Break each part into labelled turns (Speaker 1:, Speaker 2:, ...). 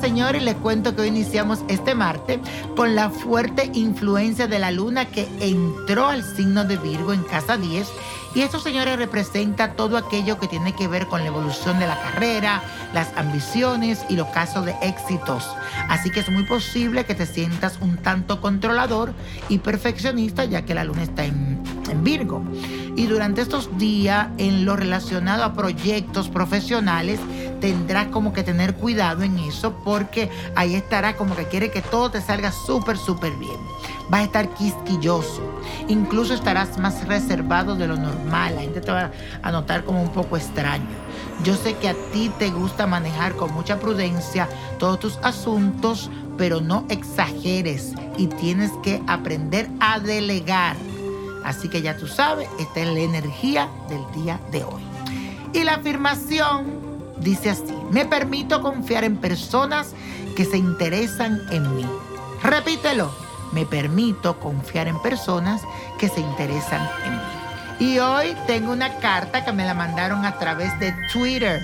Speaker 1: señores, les cuento que hoy iniciamos este martes con la fuerte influencia de la luna que entró al signo de Virgo en casa 10 y esto, señores, representa todo aquello que tiene que ver con la evolución de la carrera, las ambiciones y los casos de éxitos. Así que es muy posible que te sientas un tanto controlador y perfeccionista ya que la luna está en Virgo. Y durante estos días, en lo relacionado a proyectos profesionales, tendrás como que tener cuidado en eso porque ahí estará como que quiere que todo te salga súper, súper bien. Vas a estar quisquilloso. Incluso estarás más reservado de lo normal. La gente te va a notar como un poco extraño. Yo sé que a ti te gusta manejar con mucha prudencia todos tus asuntos, pero no exageres y tienes que aprender a delegar. Así que ya tú sabes, esta es la energía del día de hoy. Y la afirmación dice así, me permito confiar en personas que se interesan en mí. Repítelo, me permito confiar en personas que se interesan en mí. Y hoy tengo una carta que me la mandaron a través de Twitter.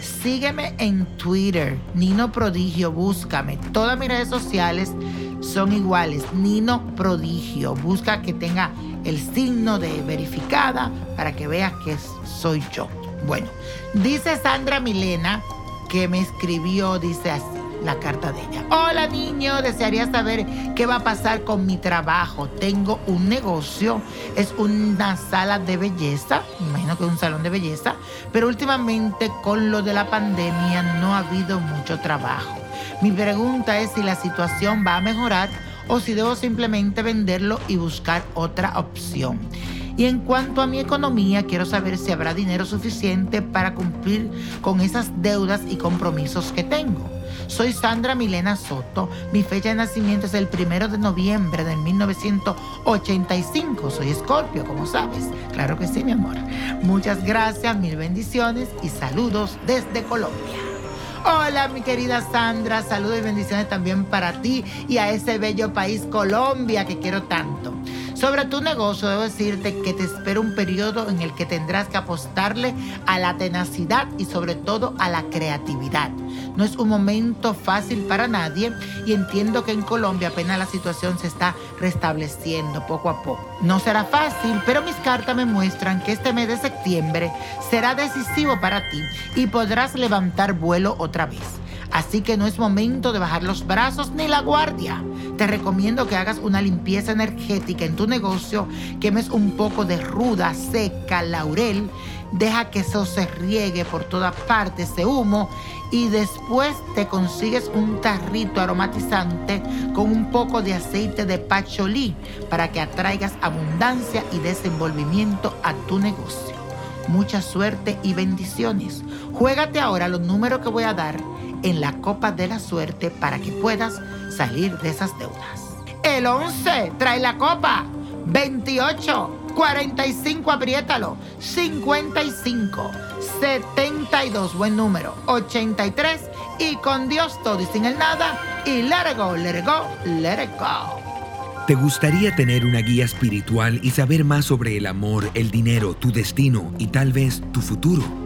Speaker 1: Sígueme en Twitter, Nino Prodigio, búscame. Todas mis redes sociales son iguales, Nino Prodigio. Busca que tenga el signo de verificada para que veas que soy yo. Bueno, dice Sandra Milena que me escribió, dice así la carta de ella. Hola niño, desearía saber qué va a pasar con mi trabajo. Tengo un negocio, es una sala de belleza, imagino que es un salón de belleza, pero últimamente con lo de la pandemia no ha habido mucho trabajo. Mi pregunta es si la situación va a mejorar o si debo simplemente venderlo y buscar otra opción. Y en cuanto a mi economía, quiero saber si habrá dinero suficiente para cumplir con esas deudas y compromisos que tengo. Soy Sandra Milena Soto. Mi fecha de nacimiento es el primero de noviembre de 1985. Soy Escorpio, como sabes. Claro que sí, mi amor. Muchas gracias, mil bendiciones y saludos desde Colombia. Hola, mi querida Sandra. Saludos y bendiciones también para ti y a ese bello país Colombia que quiero tanto. Sobre tu negocio, debo decirte que te espera un periodo en el que tendrás que apostarle a la tenacidad y sobre todo a la creatividad. No es un momento fácil para nadie y entiendo que en Colombia apenas la situación se está restableciendo poco a poco. No será fácil, pero mis cartas me muestran que este mes de septiembre será decisivo para ti y podrás levantar vuelo otra vez. Así que no es momento de bajar los brazos ni la guardia. Te recomiendo que hagas una limpieza energética en tu negocio, quemes un poco de ruda, seca, laurel, deja que eso se riegue por toda parte, ese humo, y después te consigues un tarrito aromatizante con un poco de aceite de pacholí para que atraigas abundancia y desenvolvimiento a tu negocio. Mucha suerte y bendiciones. Juégate ahora los números que voy a dar en la copa de la suerte para que puedas salir de esas deudas. El 11 trae la copa. 28, 45, apriétalo. 55, 72, buen número. 83 y con Dios todo y sin el nada. Y let it go, let go, let it go.
Speaker 2: ¿Te gustaría tener una guía espiritual y saber más sobre el amor, el dinero, tu destino y tal vez tu futuro?